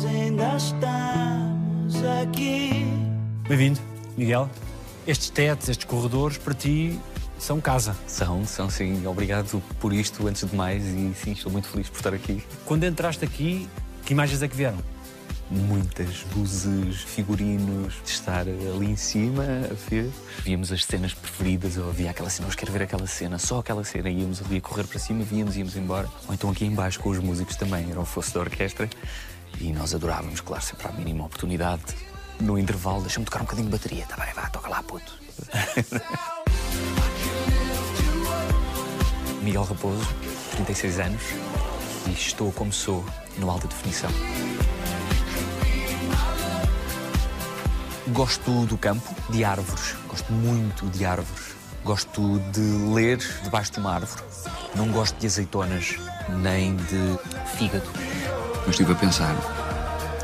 nós ainda estamos aqui. Bem-vindo, Miguel. Estes tetos, estes corredores, para ti são casa. São, são sim. Obrigado por isto, antes de mais, e sim, estou muito feliz por estar aqui. Quando entraste aqui, que imagens é que vieram? Muitas luzes, figurinos, de estar ali em cima a ver. Víamos as cenas preferidas, eu havia aquela cena, eu quero ver aquela cena, só aquela cena. Íamos ali a correr para cima, víamos, íamos embora. Ou então aqui embaixo com os músicos também, era o fosse da orquestra. E nós adorávamos, claro, sempre à mínima oportunidade. No intervalo, deixa-me tocar um bocadinho de bateria. Tá bem, vá, toca lá, puto. Miguel Raposo, 36 anos, e estou como sou no alta definição. Gosto do campo, de árvores. Gosto muito de árvores. Gosto de ler debaixo de uma árvore. Não gosto de azeitonas, nem de fígado. Eu estive a pensar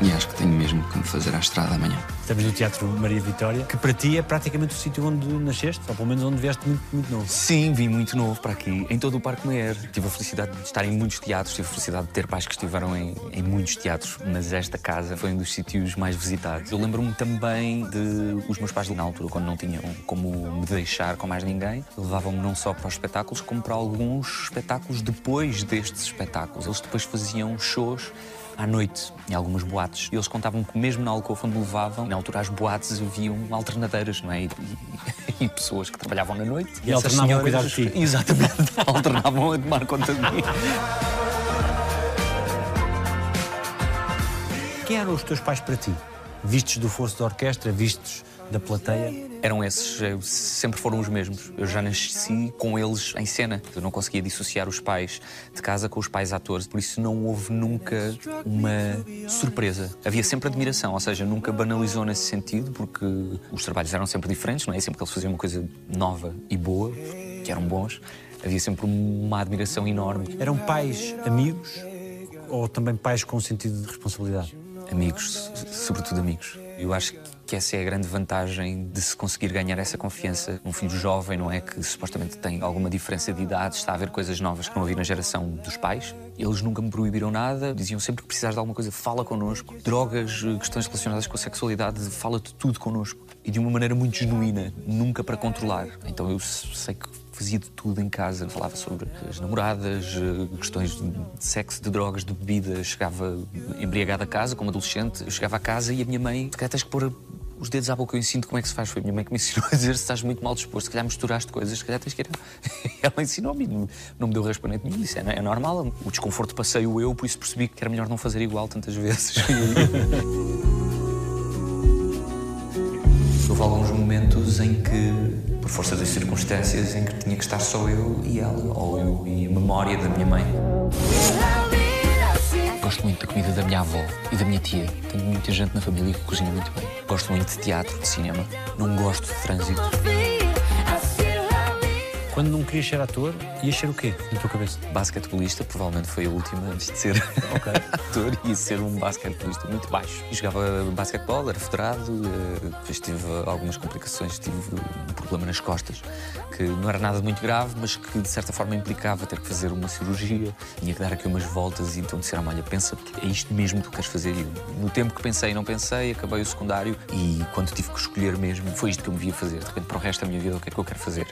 e acho que tenho mesmo que me fazer à estrada amanhã. Estamos no Teatro Maria Vitória, que para ti é praticamente o sítio onde nasceste, ou pelo menos onde vieste muito, muito novo. Sim, vim muito novo para aqui, em todo o Parque Meyer. Tive a felicidade de estar em muitos teatros, tive a felicidade de ter pais que estiveram em, em muitos teatros, mas esta casa foi um dos sítios mais visitados. Eu lembro-me também de os meus pais, na altura, quando não tinham como me deixar com mais ninguém, levavam-me não só para os espetáculos, como para alguns espetáculos depois destes espetáculos. Eles depois faziam shows à noite, em algumas boates. E eles contavam que mesmo na alcova onde levavam, na altura as boates haviam alternadeiras, não é? E, e, e pessoas que trabalhavam na noite. E alternavam a cuidar de ti. Exatamente, alternavam a tomar conta de mim. Quem eram os teus pais para ti? Vistos do forço da orquestra, vistos da plateia? Eram esses, sempre foram os mesmos. Eu já nasci com eles em cena. Eu não conseguia dissociar os pais de casa com os pais atores, por isso não houve nunca uma surpresa. Havia sempre admiração, ou seja, nunca banalizou nesse sentido, porque os trabalhos eram sempre diferentes, não é? Sempre que eles faziam uma coisa nova e boa, que eram bons, havia sempre uma admiração enorme. Eram pais amigos ou também pais com sentido de responsabilidade? Amigos, sobretudo amigos. Eu acho que essa é a grande vantagem de se conseguir ganhar essa confiança. Um filho jovem, não é? Que supostamente tem alguma diferença de idade, está a ver coisas novas que não havia na geração dos pais. Eles nunca me proibiram nada, diziam sempre que precisares de alguma coisa, fala connosco. Drogas, questões relacionadas com a sexualidade, fala de tudo connosco. E de uma maneira muito genuína, nunca para controlar. Então eu sei que fazia de tudo em casa. Falava sobre as namoradas, questões de sexo, de drogas, de bebida. Chegava embriagada a casa, como adolescente. Eu chegava a casa e a minha mãe, se calhar tens que pôr os dedos à boca, eu ensino como é que se faz. Foi a minha mãe que me ensinou a dizer se estás muito mal disposto, se calhar misturaste coisas, se calhar tens que ir. Ela ensinou-me, não, me deu raspanete nenhum. Disse: é, é normal, o desconforto passei-o eu, por isso percebi que era melhor não fazer igual tantas vezes. Houve alguns momentos em que, por força das circunstâncias, em que tinha que estar só eu e ela, ou eu e a memória da minha mãe. Gosto muito da comida da minha avó e da minha tia. Tenho muita gente na família que cozinha muito bem. Gosto muito de teatro, de cinema. Não gosto de trânsito. Quando não querias ser ator, ias ser o quê na tua cabeça? Basquetebolista, provavelmente foi a última antes de ser Ok. ator e ser um basquetebolista muito baixo. E jogava basquetebol, era federado, eh, depois tive algumas complicações, tive um problema nas costas, que não era nada muito grave, mas que de certa forma implicava ter que fazer uma cirurgia, tinha que dar aqui umas voltas e então disseram olha, pensa que é isto mesmo que tu queres fazer. E no tempo que pensei e não pensei, acabei o secundário e quando tive que escolher mesmo, foi isto que eu me via fazer. De repente, para o resto da minha vida, o que é que eu quero fazer?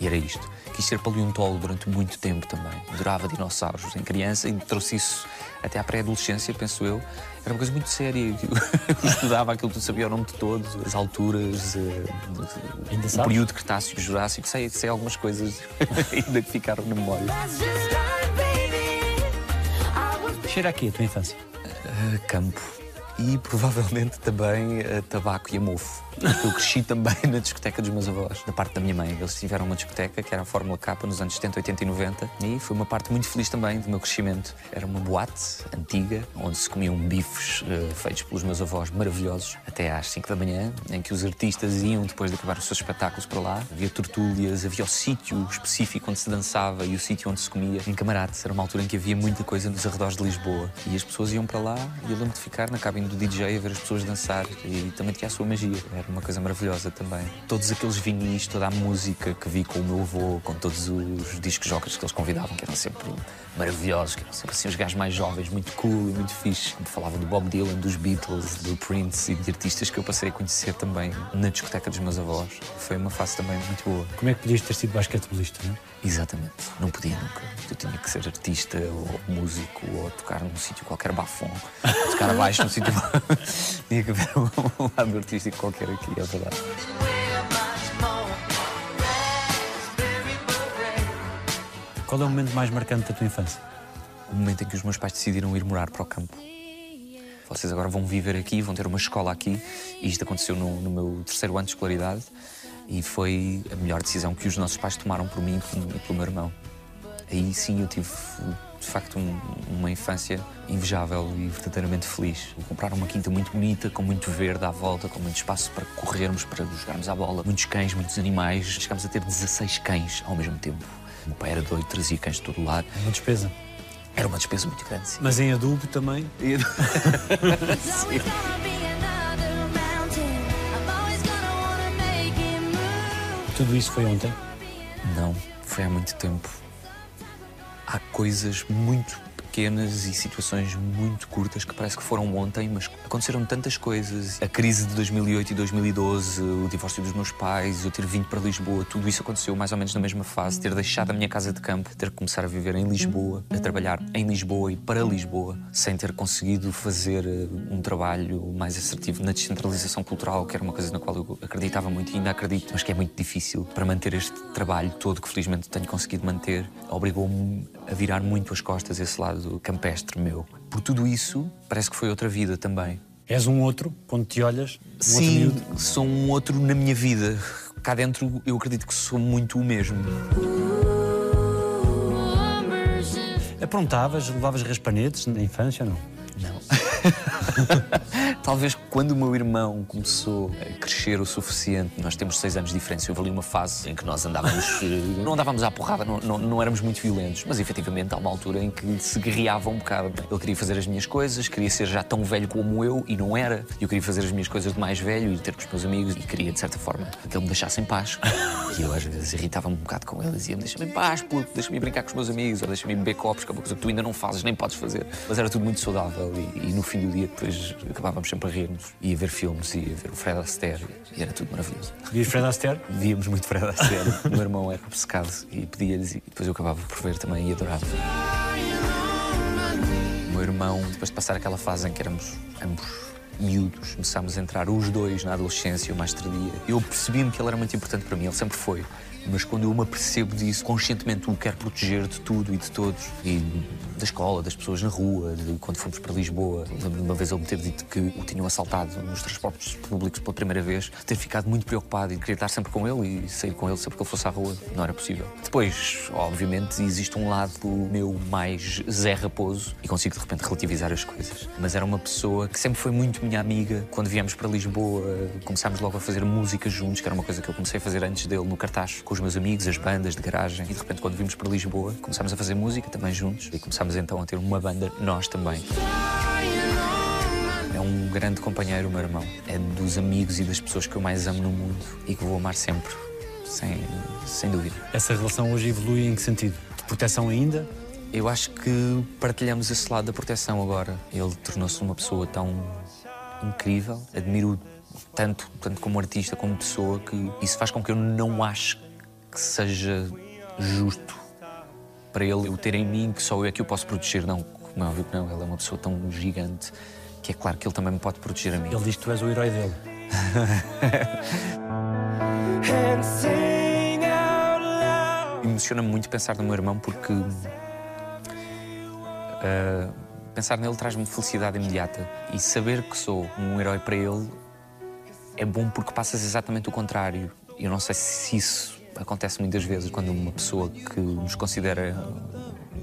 E era isto. Quis ser paleontólogo durante muito tempo também. Adorava dinossauros em criança e trouxe isso até à pré-adolescência, penso eu. Era uma coisa muito séria. Eu estudava aquilo tudo, sabia o nome de todos, as alturas, eh, Ainda o período Cretáceo, Jurássico. Sei, sei algumas coisas ainda que ficaram na memória. Cheira aqui a tua infância? Uh, campo. E provavelmente também uh, tabaco e a mofo. Eu cresci também na discoteca dos meus avós, da parte da minha mãe. Eles tiveram uma discoteca que era a Fórmula K nos anos 70, 80 e 90. E foi uma parte muito feliz também do meu crescimento. Era uma boate antiga, onde se comiam bifes uh, feitos pelos meus avós maravilhosos, até às 5 da manhã, em que os artistas iam depois de acabar os seus espetáculos para lá. Havia tertúlias, havia o sítio específico onde se dançava e o sítio onde se comia. Em Camarates, era uma altura em que havia muita coisa nos arredores de Lisboa. E as pessoas iam para lá e eu lembro de ficar na cabine do DJ, a ver as pessoas dançar e também tinha a sua magia. Era uma coisa maravilhosa também. Todos aqueles vinis, toda a música que vi com o meu avô, com todos os discos jogos que eles convidavam, que eram sempre maravilhosos, que eram sempre assim os gajos mais jovens, muito cool e muito fixe. Falavam do Bob Dylan, dos Beatles, do Prince e de artistas que eu passei a conhecer também na discoteca dos meus avós. Foi uma fase também muito boa. Como é que podias ter sido basquetebolista, não é? Exatamente. Não podia nunca. Eu tinha que ser artista ou músico ou tocar num sítio qualquer bafom. Tocar abaixo num sítio. tinha que haver um lado artístico qualquer aqui, é verdade. Qual é o momento mais marcante da tua infância? O momento em que os meus pais decidiram ir morar para o campo. Vocês agora vão viver aqui, vão ter uma escola aqui. E isto aconteceu no, no meu terceiro ano de escolaridade. E foi a melhor decisão que os nossos pais tomaram por mim e pelo meu irmão. Aí sim eu tive, de facto, um, uma infância invejável e verdadeiramente feliz. Compraram uma quinta muito bonita, com muito verde à volta, com muito espaço para corrermos, para jogarmos à bola. Muitos cães, muitos animais. Chegámos a ter 16 cães ao mesmo tempo. O meu pai era doido, trazia cães de todo lado. É uma despesa. Era uma despesa muito grande, sim. Mas em adubo também? Tudo isso foi ontem? Não, foi há muito tempo. Há coisas muito pequenas e situações muito curtas que parece que foram ontem, mas aconteceram tantas coisas. A crise de 2008 e 2012, o divórcio dos meus pais, eu ter vindo para Lisboa, tudo isso aconteceu mais ou menos na mesma fase. Ter deixado a minha casa de campo, ter que começar a viver em Lisboa, a trabalhar em Lisboa e para Lisboa, sem ter conseguido fazer eh, um trabalho mais assertivo na descentralização cultural, que era uma coisa na qual eu acreditava muito e ainda acredito, mas que é muito difícil para manter este trabalho todo que felizmente tenho conseguido manter. Obrigou-me a virar muito as costas esse lado campestre meu. Por tudo isso, parece que foi outra vida também. És um outro, quando te olhas? Um Sim, outro miúdo? sou um outro na minha vida. Cá dentro, eu acredito que sou muito o mesmo. Aprontavas, levavas raspanetes na infância ou não? Não. Talvez quando o meu irmão começou a crescer o suficiente, nós temos seis anos de diferença, houve ali uma fase em que nós andávamos, não andávamos à porrada, não, não, não éramos muito violentos, mas efetivamente há uma altura em que se guerreava um bocado. Ele queria fazer as minhas coisas, queria ser já tão velho como eu e não era. Eu queria fazer as minhas coisas de mais velho e ter com os meus amigos e queria, de certa forma, que ele me deixasse em paz. E eu às vezes irritava-me um bocado com ele, dizia-me: deixa-me em paz, puto, deixa-me brincar com os meus amigos, ou deixa-me beber copos, que é uma coisa que tu ainda não fazes, nem podes fazer. Mas era tudo muito saudável e, e no fim do dia depois acabávamos sempre a rir-nos e a ver filmes e a ver o Fred Astaire e era tudo maravilhoso. Vias Fred Astaire? Víamos muito Fred Astaire. o meu irmão era obcecado e pedia-lhes e depois eu acabava por ver também e adorava. O meu irmão, depois de passar aquela fase em que éramos ambos miúdos, começámos a entrar os dois na adolescência, mais tardia. Eu percebi-me que ele era muito importante para mim, ele sempre foi. Mas quando eu me apercebo disso, conscientemente o quero proteger de tudo e de todos. E da escola, das pessoas na rua, de quando fomos para Lisboa. Uma vez ele me ter dito que o tinham assaltado nos transportes públicos pela primeira vez. Ter ficado muito preocupado e querer estar sempre com ele e sair com ele sempre que ele fosse à rua. Não era possível. Depois, obviamente, existe um lado meu mais Zé Raposo e consigo de repente relativizar as coisas. Mas era uma pessoa que sempre foi muito minha amiga. Quando viemos para Lisboa, começámos logo a fazer música juntos, que era uma coisa que eu comecei a fazer antes dele no cartaz com os meus amigos, as bandas de garagem. E de repente, quando vimos para Lisboa, começámos a fazer música também juntos e começámos então a ter uma banda, nós também. É um grande companheiro, o meu irmão. É dos amigos e das pessoas que eu mais amo no mundo e que vou amar sempre, sem, sem dúvida. Essa relação hoje evolui em que sentido? De proteção ainda? Eu acho que partilhamos esse lado da proteção agora. Ele tornou-se uma pessoa tão incrível, admiro tanto, tanto como artista como pessoa, que isso faz com que eu não ache que seja justo para ele o ter em mim que só eu é que o posso proteger. Não, como é óbvio que não, ele é uma pessoa tão gigante que é claro que ele também me pode proteger a mim. Ele diz que tu és o herói dele. Emociona-me muito pensar no meu irmão porque ah, pensar nele traz-me felicidade imediata e saber que sou um herói para ele é bom porque passas exatamente o contrário. Eu não sei se isso acontece muitas vezes quando uma pessoa que nos considera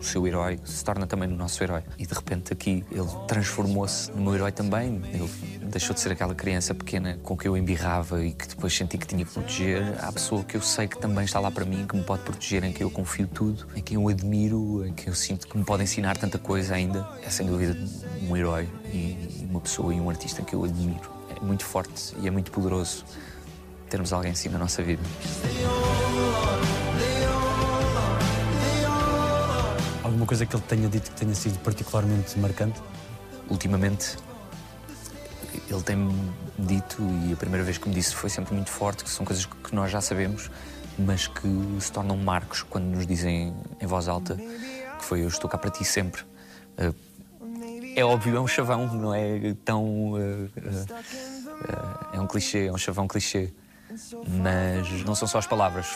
seu herói, se torna também no nosso herói. E de repente aqui ele transformou-se no meu herói também. Ele deixou de ser aquela criança pequena com que eu embirrava e que depois senti que tinha que proteger. Há a pessoa que eu sei que também está lá para mim, que me pode proteger, em quem eu confio tudo, em quem eu admiro, em quem eu sinto que me pode ensinar tanta coisa ainda. É sem dúvida um herói e uma pessoa e um artista que eu admiro. É muito forte e é muito poderoso termos alguém assim na nossa vida. Alguma coisa que ele tenha dito que tenha sido particularmente marcante? Ultimamente, ele tem-me dito, e a primeira vez que me disse foi sempre muito forte, que são coisas que nós já sabemos, mas que se tornam marcos quando nos dizem em voz alta que foi eu estou cá para ti sempre. Eh, é óbvio, é um chavão, não é tão. Eh, eh, é um clichê, é um chavão clichê. Mas não são só as palavras,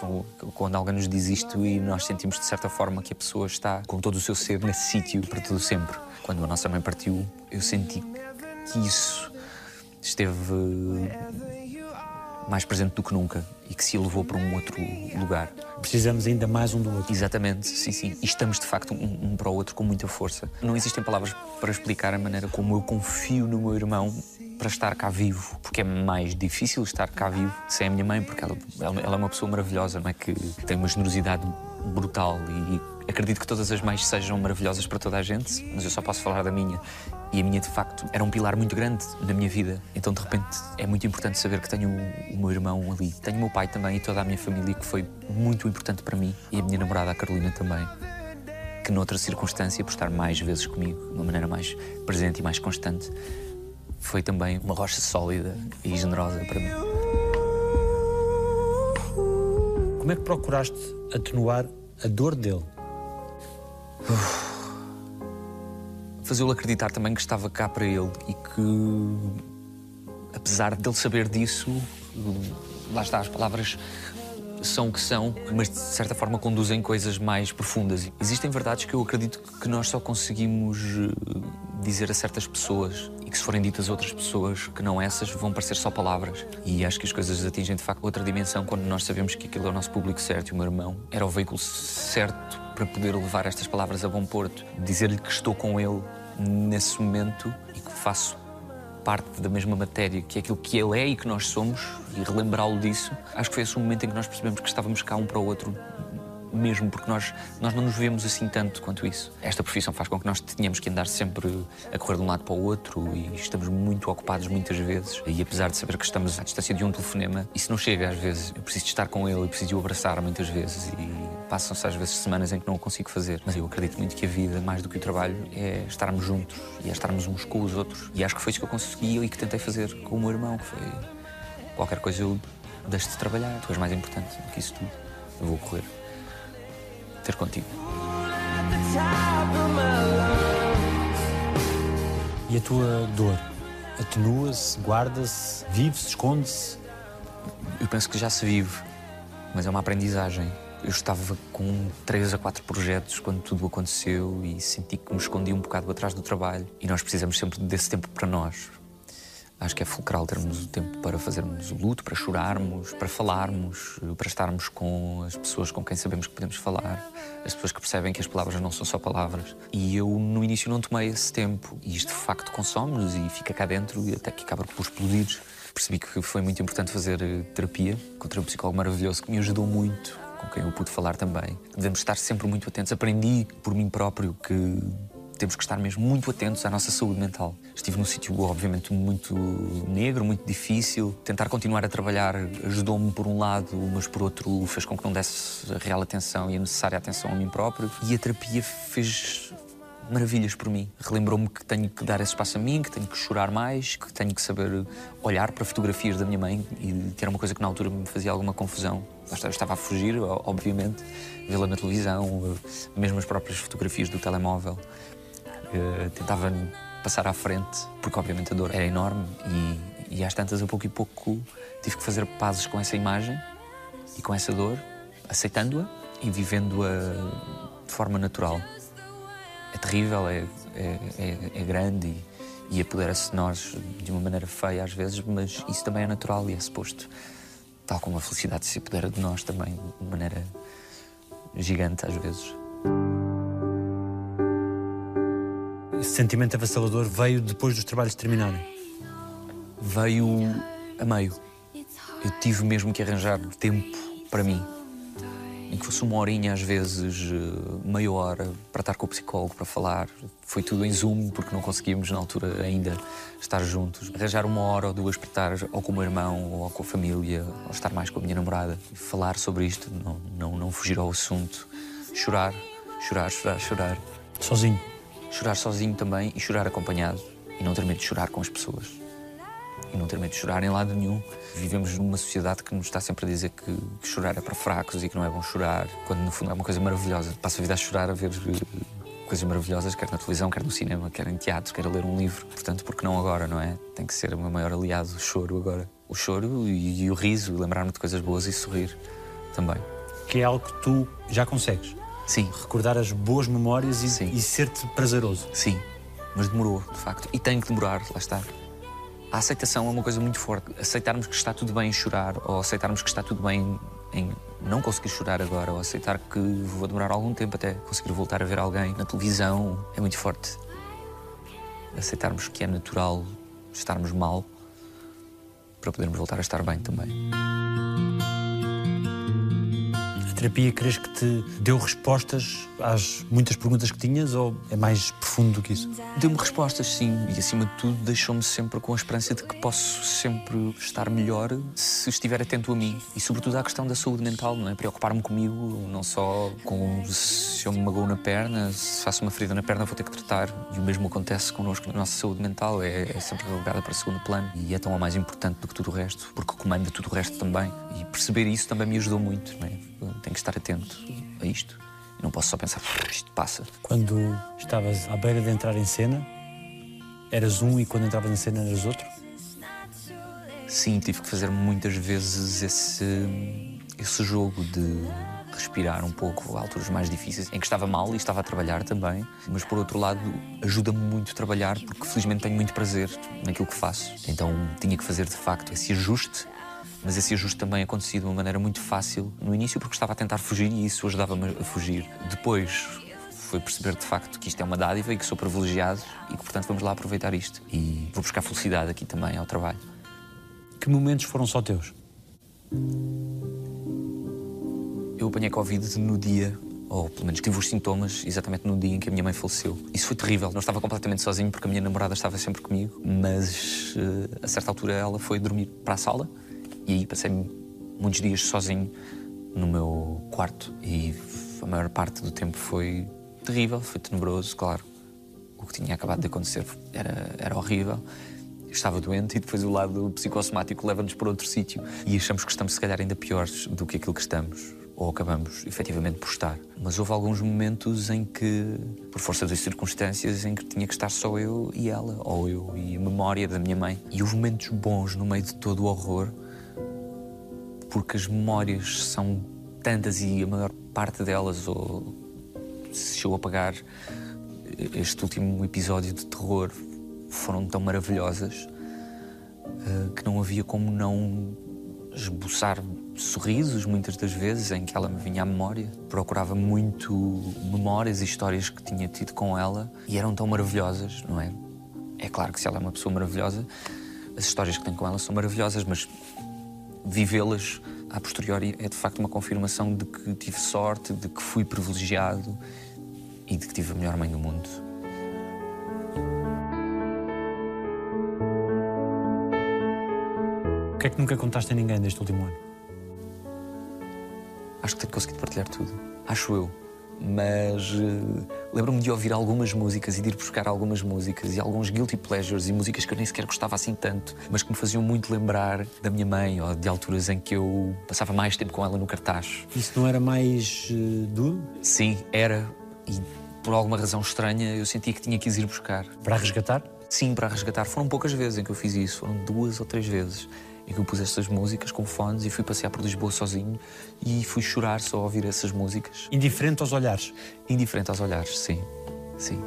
quando alguém nos diz isto e nós sentimos de certa forma que a pessoa está com todo o seu ser nesse sítio para todo sempre. Quando a nossa mãe partiu, eu senti que isso esteve mais presente do que nunca e que se elevou para um outro lugar. Precisamos ainda mais um do outro. Exatamente, sim, sim. E estamos de facto um, um, para o outro com muita força. Não existem palavras para explicar a maneira como eu confio no meu irmão para estar cá vivo, porque é mais difícil estar cá vivo sem a minha mãe, porque ela, ela é uma pessoa maravilhosa, não é? Que tem uma generosidade brutal e acredito que todas as mães sejam maravilhosas para toda a gente, mas eu só posso falar da minha. E a minha, de facto, era um pilar muito grande na minha vida. Então, de repente, é muito importante saber que tenho o meu irmão ali. Tenho o meu pai também e toda a minha família, que foi muito importante para mim. E a minha namorada, a Carolina, também. Que, noutra circunstância, por estar mais vezes comigo, de uma maneira mais presente e mais constante, foi também uma rocha sólida e generosa para mim. Como é que procuraste atenuar a dor dele? Fazê-lo acreditar também que estava cá para ele e que, apesar dele saber disso, lá está, as palavras são o que são, mas de certa forma conduzem coisas mais profundas. Existem verdades que eu acredito que nós só conseguimos eh, dizer a certas pessoas e que se forem ditas a outras pessoas que não essas vão parecer só palavras. E acho que as coisas atingem de facto outra dimensão quando nós sabemos que aquele é o nosso público certo e o meu irmão era o veículo certo para poder levar estas palavras a bom porto. Dizer-lhe que estou com ele nesse momento e que faço parte da mesma matéria, que é aquilo que ele é e que nós somos, e relembrá-lo disso, acho que foi esse o momento em que nós percebemos que estávamos cá um para o outro mesmo porque nós, nós não nos vemos assim tanto quanto isso. Esta profissão faz com que nós tenhamos que andar sempre a correr de um lado para o outro e estamos muito ocupados muitas vezes. E apesar de saber que estamos à distância de um telefonema, isso não chega às vezes. Eu preciso de estar com ele, eu preciso de o abraçar muitas vezes e passam-se às vezes semanas em que não o consigo fazer. Mas eu acredito muito que a vida, mais do que o trabalho, é estarmos juntos e é estarmos uns com os outros. E acho que foi isso que eu consegui e que tentei fazer com o meu irmão. Foi qualquer coisa eu deixo de trabalhar. Tu és mais importante do que isso tudo. Eu vou correr ter contigo. E a tua dor? Atenua-se, guarda-se, vive-se, esconde-se? Eu penso que já se vive, mas é uma aprendizagem. Eu estava com três a quatro projetos quando tudo aconteceu e senti que me escondi um bocado atrás do trabalho. E nós precisamos sempre desse tempo para nós, Acho que é fulcral termos o tempo para fazermos o luto, para chorarmos, para falarmos, para estarmos com as pessoas com quem sabemos que podemos falar, as pessoas que percebem que as palavras não são só palavras. E eu, no início, não tomei esse tempo. E isto, de facto, consome-nos e fica cá dentro e até que acaba por explodir. Percebi que foi muito importante fazer eh, terapia. Encontrei um psicólogo maravilhoso que me ajudou muito, com quem eu pude falar também. Devemos estar sempre muito atentos. Aprendi por mim próprio que temos que estar mesmo muito atentos à nossa saúde mental. Estive num sítio, obviamente, muito negro, muito difícil. Tentar continuar a trabalhar ajudou-me por um lado, mas por outro fez com que não desse a real atenção e a necessária atenção a mim próprio. E a terapia fez maravilhas por mim. Relembrou-me que tenho que dar esse espaço a mim, que tenho que chorar mais, que tenho que saber olhar para fotografias da minha mãe e ter uma coisa que na altura me fazia alguma confusão. Eu estava a fugir, obviamente, vê-la na televisão, mesmo as próprias fotografias do telemóvel. Uh, tentava passar à frente, porque obviamente a dor era enorme e, e às tantas, a pouco e pouco, tive que fazer pazes com essa imagem e com essa dor, aceitando-a e vivendo-a de forma natural. É terrível, é, é, é, é grande e, e apodera-se de nós de uma maneira feia às vezes, mas isso também é natural e é suposto. Tal como a felicidade se apodera de nós também de maneira gigante às vezes. Esse sentimento avassalador veio depois dos trabalhos terminarem? Veio a meio. Eu tive mesmo que arranjar tempo para mim. Em que fosse uma horinha, às vezes, eh, meia hora, para estar com o psicólogo, para falar. Foi tudo em Zoom, porque não conseguíamos, na altura, ainda estar juntos. Arranjar uma hora ou duas para estar ou com o meu irmão, ou com a família, ou estar mais com a minha namorada. Falar sobre isto, não, não, não fugir ao assunto. Chorar, chorar, chorar, chorar. Sozinho? Chorar sozinho também e chorar acompanhado. E não ter medo de chorar com as pessoas. E não ter medo de chorar em lado nenhum. Vivemos numa sociedade que nos está sempre a dizer que, que chorar é para fracos e que não é bom chorar, quando no fundo é uma coisa maravilhosa. Passo a vida a chorar, a ver eh, coisas maravilhosas, quer na televisão, quer no cinema, quer em teatro, quer a ler um livro. Portanto, porque não agora, não é? Tem que ser o meu maior aliado, o choro agora. O choro e, e o riso, lembrar-me de coisas boas e sorrir também. Que é algo que tu já consegues? Sim. Recordar as boas memórias e, e ser-te prazeroso? Sim, mas demorou, de facto. E tem que demorar, lá está. A aceitação é uma coisa muito forte. Aceitarmos que está tudo bem em chorar, ou aceitarmos que está tudo bem em não conseguir chorar agora, ou aceitar que vou demorar algum tempo até conseguir voltar a ver alguém na televisão, é muito forte. Aceitarmos que é natural estarmos mal para podermos voltar a estar bem também. Terapia, crees que te deu respostas às muitas perguntas que tinhas ou é mais profundo do que isso? Deu-me respostas, sim, e acima de tudo deixou-me sempre com a esperança de que posso sempre estar melhor se estiver atento a mim. E sobretudo à questão da saúde mental, não é? Preocupar-me comigo, não só com se eu me magoo na perna, se faço uma ferida na perna vou ter que tratar. E o mesmo acontece connosco, a nossa saúde mental é, é sempre relegada para segundo plano e é tão mais importante do que tudo o resto, porque comanda tudo o resto também. E perceber isso também me ajudou muito, não é? Tenho que estar atento a isto. E não posso só pensar, isto passa. Quando estavas à beira de entrar em cena, eras um e quando entravas em cena eras outro? Sim, tive que fazer muitas vezes esse, esse jogo de respirar um pouco a alturas mais difíceis, em que estava mal e estava a trabalhar também, mas por outro lado ajuda-me muito a trabalhar porque felizmente tenho muito prazer naquilo que faço. Então tinha que fazer de facto esse ajuste, mas esse ajuste também acontecia de uma maneira muito fácil no início porque estava a tentar fugir e isso ajudava-me a fugir. Depois foi perceber de facto que isto é uma dádiva e que sou privilegiado e que portanto vamos lá aproveitar isto. E vou buscar felicidade aqui também ao trabalho. Que momentos foram só teus? Eu apanhei Covid no dia, ou pelo menos tive os sintomas, exatamente no dia em que a minha mãe faleceu. Isso foi terrível. Não estava completamente sozinho porque a minha namorada estava sempre comigo, mas eh, a certa altura ela foi dormir para a sala e aí passei muitos dias sozinho no meu quarto e a maior parte do tempo foi terrível, foi tenebroso, claro. O que tinha acabado de acontecer era, era horrível. Eu estava doente e depois o lado psicossomático leva-nos para outro sítio e achamos que estamos, se calhar, ainda piores do que aquilo que estamos ou acabamos efetivamente por estar. Mas houve alguns momentos em que, por força das circunstâncias, em que tinha que estar só eu e ela, ou eu e a memória da minha mãe. E houve momentos bons no meio de todo o horror, porque as memórias são tantas e a maior parte delas, ou se eu apagar este último episódio de terror, foram tão maravilhosas uh, que não havia como não esboçar sorrisos muitas das vezes em que ela me vinha à memória. Procurava muito memórias e histórias que tinha tido com ela e eram tão maravilhosas, não é? É claro que se ela é uma pessoa maravilhosa, as histórias que tenho com ela são maravilhosas, mas vivê-las a posteriori é de facto uma confirmação de que tive sorte, de que fui privilegiado e de que tive a melhor mãe do mundo. O que é que nunca contaste a ninguém deste último ano? Acho que tenho conseguido partilhar tudo. Acho eu. Mas uh, lembro-me de ouvir algumas músicas e de ir buscar algumas músicas e alguns guilty pleasures e músicas que eu nem sequer gostava assim tanto, mas que me faziam muito lembrar da minha mãe ou de alturas em que eu passava mais tempo com ela no cartaz. Isso não era mais uh, duro? Sim, era. E por alguma razão estranha eu sentia que tinha que ir buscar. Para resgatar? Sim, para resgatar. Foram poucas vezes em que eu fiz isso, foram duas ou três vezes em que eu pus essas músicas com fones e fui passear por Lisboa sozinho e fui chorar só a ouvir essas músicas. Indiferente aos olhares? Indiferente aos olhares, sim. Sim.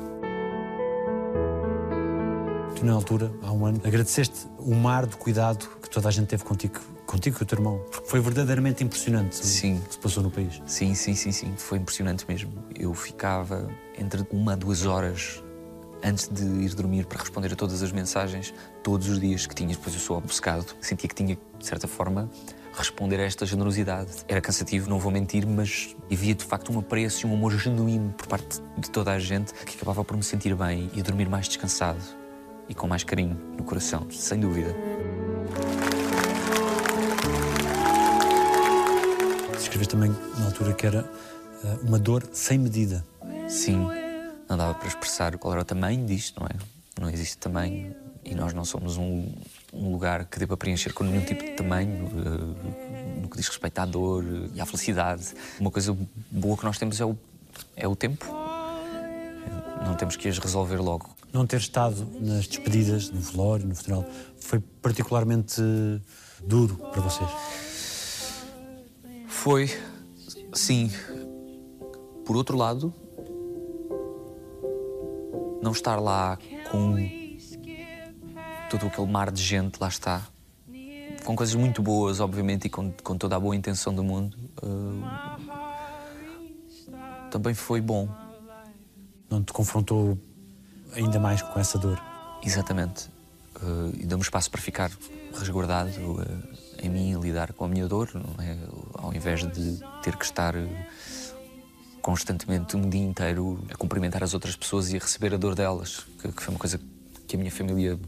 Tu, na altura, há um ano, agradeceste o mar de cuidado que toda a gente teve contigo, contigo e o teu irmão. Porque foi verdadeiramente impressionante Sim. o que se passou no país. Sim, sim, sim, sim. Foi impressionante mesmo. Eu ficava entre uma a duas horas antes de ir dormir para responder a todas as mensagens, todos os dias que tinha. Depois eu sou obcecado, sentia que tinha, de certa forma, responder a esta generosidade. Era cansativo, não vou mentir, mas havia de facto um apreço e um amor genuíno por parte de toda a gente que acabava por me sentir bem e dormir mais descansado e com mais carinho no coração, sem dúvida. Escreveste também na altura que era uh, uma dor sem medida. Sim, não dava para expressar qual era o tamanho disto, não é? Não existe tamanho e nós não somos um, um lugar que para preencher com nenhum tipo de tamanho uh, no que diz respeito à dor e à felicidade. Uma coisa boa que nós temos é o, é o tempo. Não temos que as resolver logo. Não ter estado nas despedidas, no velório, no funeral, foi particularmente duro para vocês? Foi, sim. Por outro lado, não estar lá com todo aquele mar de gente, lá está, com coisas muito boas, obviamente, e com, com toda a boa intenção do mundo, uh, também foi bom. Não te confrontou ainda mais com essa dor? Exatamente. Uh, e deu-me espaço para ficar resguardado uh, em mim, lidar com a minha dor, é? ao invés de ter que estar constantemente um dia inteiro a cumprimentar as outras pessoas e a receber a dor delas, que, que foi uma coisa que a minha família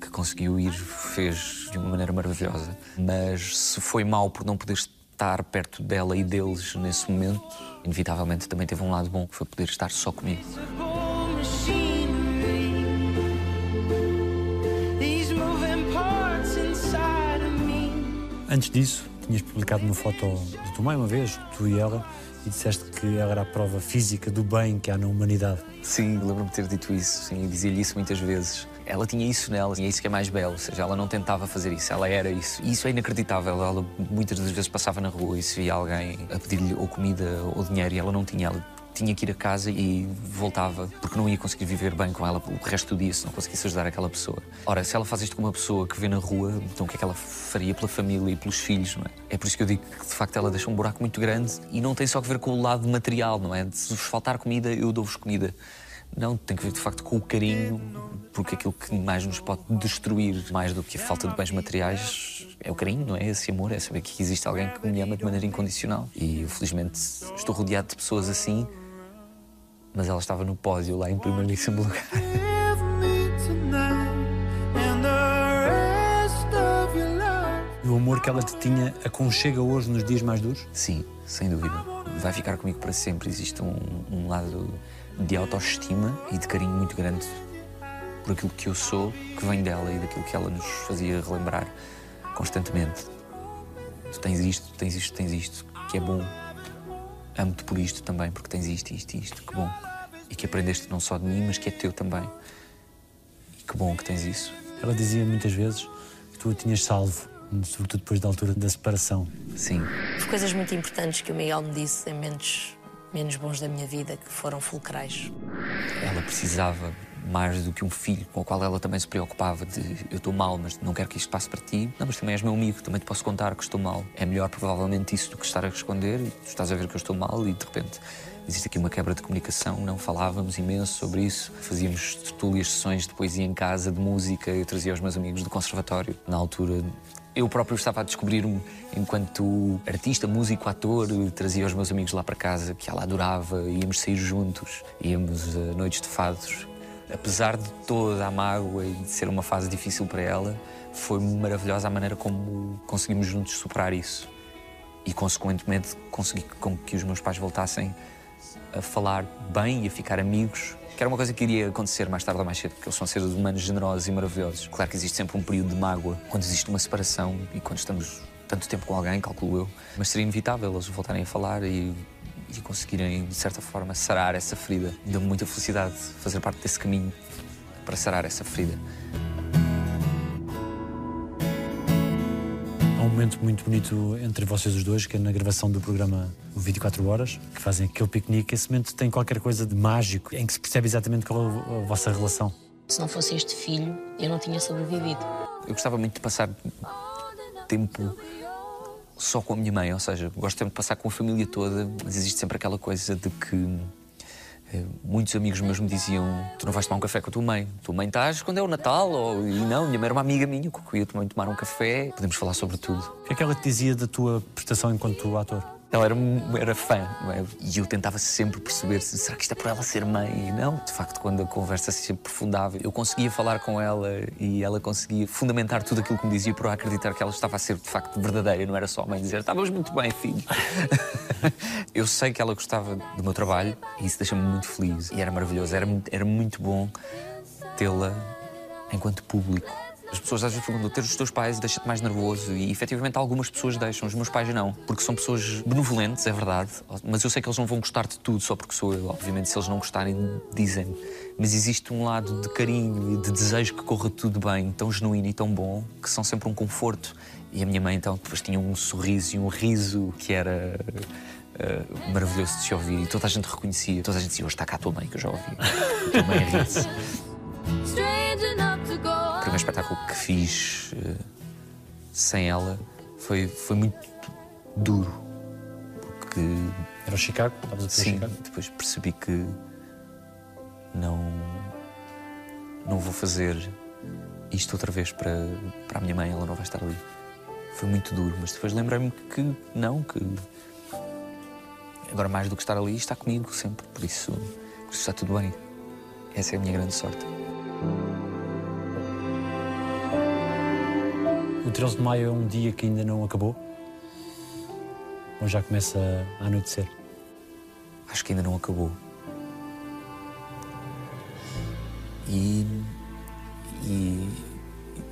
que conseguiu ir fez de uma maneira maravilhosa. Mas se foi mal por não poder estar perto dela e deles nesse momento, inevitavelmente também teve um lado bom, que foi poder estar só comigo. Antes disso, tinhas publicado uma foto de tua mãe uma vez, tu e ela, e disseste que ela era a prova física do bem que há na humanidade. Sim, lembro-me de ter dito isso, sim, e dizia-lhe isso muitas vezes. Ela tinha isso nela, e é isso que é mais belo, ou seja, ela não tentava fazer isso, ela era isso. E isso é inacreditável. Ela muitas das vezes passava na rua e se via alguém a pedir-lhe ou comida ou dinheiro e ela não tinha, ela tinha que ir a casa e voltava, porque não ia conseguir viver bem com ela o resto do dia se não conseguisse ajudar aquela pessoa. Ora, se ela faz isto com uma pessoa que vê na rua, então o que é que ela faria pela família e pelos filhos, não é? É por isso que eu digo que de facto ela deixa um buraco muito grande e não tem só que ver com o lado material, não é? Se vos faltar comida, eu dou-vos comida. Não, tem que ver de facto com o carinho, porque aquilo que mais nos pode destruir, mais do que a falta de bens materiais, é o carinho, não é? Esse amor, é saber que existe alguém que me ama de maneira incondicional. E felizmente, estou rodeado de pessoas assim, mas ela estava no pódio, lá em primeiríssimo lugar. E o amor que ela te tinha aconchega hoje nos dias mais duros? Sim, sem dúvida. Vai ficar comigo para sempre. Existe um, um lado de autoestima e de carinho muito grande por aquilo que eu sou, que vem dela e daquilo que ela nos fazia relembrar constantemente. Tu tens isto, tens isto, tens isto, que é bom. Amo-te por isto também, porque tens isto, isto, isto, que bom. E que aprendeste não só de mim, mas que é teu também. E que bom que tens isso. Ela dizia muitas vezes que tu a tinhas salvo, sobretudo depois da altura da separação. Sim. Houve coisas muito importantes que o Miguel me disse em momentos menos bons da minha vida que foram fulcrais. Ela precisava mais do que um filho com o qual ela também se preocupava de eu estou mal, mas não quero que isto passe para ti. Não, mas também és meu amigo, também te posso contar que estou mal. É melhor provavelmente isso do que estar a esconder e tu estás a ver que eu estou mal e de repente existe aqui uma quebra de comunicação, não falávamos imenso sobre isso. Fazíamos tertúlias, sessões de poesia em casa, de música, eu trazia os meus amigos do conservatório. Na altura eu próprio estava a descobrir-me enquanto artista, músico, ator, trazia os meus amigos lá para casa, que ela adorava, íamos sair juntos, íamos a noites de fados. Apesar de toda a mágoa e de ser uma fase difícil para ela, foi maravilhosa a maneira como conseguimos juntos superar isso. E, consequentemente, consegui com que os meus pais voltassem a falar bem e a ficar amigos que era uma coisa que iria acontecer mais tarde ou mais cedo, porque eles são seres humanos generosos e maravilhosos. Claro que existe sempre um período de mágoa quando existe uma separação e quando estamos tanto tempo com alguém, calculo eu, mas seria inevitável eles voltarem a falar e, e conseguirem, de certa forma, sarar essa ferida. Deu-me muita felicidade fazer parte desse caminho para sarar essa ferida. Há um momento muito bonito entre vocês os dois, que é na gravação do programa 24 Horas, que fazem aquele piquenique. Esse momento tem qualquer coisa de mágico, em que se percebe exatamente qual é a vossa relação. Se não fosse este filho, eu não tinha sobrevivido. Eu gostava muito de passar tempo só com a minha mãe, ou seja, gosto sempre de passar com a família toda, mas existe sempre aquela coisa de que Eh, Muitos amigos meus me diziam: Tu não vais tomar um café com a tua mãe. Tua mãe estás quando é o Natal. Ou... E não, minha mãe era uma amiga minha com que eu ia tomar um café. Podemos falar sobre tudo. O que é que ela te dizia da tua prestação enquanto ator? Ela era, era fã é? e eu tentava sempre perceber se será que isto é por ela ser mãe e não. De facto, quando a conversa se aprofundava, eu conseguia falar com ela e ela conseguia fundamentar tudo aquilo que me dizia para acreditar que ela estava a ser de facto verdadeira, não era só a mãe dizer estavas muito bem, filho. eu sei que ela gostava do meu trabalho e isso deixa-me muito feliz e era maravilhoso, era, era muito bom tê-la enquanto público. As pessoas às vezes perguntam: ter os teus pais deixa-te mais nervoso? E efetivamente algumas pessoas deixam, os meus pais não, porque são pessoas benevolentes, é verdade, mas eu sei que eles não vão gostar de tudo só porque sou eu. Obviamente, se eles não gostarem, dizem. Mas existe um lado de carinho e de desejo que corra tudo bem, tão genuíno e tão bom, que são sempre um conforto. E a minha mãe, então, depois tinha um sorriso e um riso que era. eh, maravilhoso de se ouvir e toda a gente reconhecia. Toda a gente dizia: Hoje está cá a tua mãe, que eu já ouvi. A tua mãe ri-se. O primeiro espetáculo que fiz eh, sem ela foi, foi muito duro. Porque, Era o Chicago? Estavas a dizer sim, Chicago? depois percebi que não, não vou fazer isto outra vez para, para a minha mãe, ela não vai estar ali. Foi muito duro, mas depois lembrei-me que não, que agora mais do que estar ali, está comigo sempre, por isso, por isso está tudo bem. Essa é a minha grande sorte. O 13 de maio é um dia que ainda não acabou? Ou já começa a anoitecer? acho que ainda não acabou. E, e,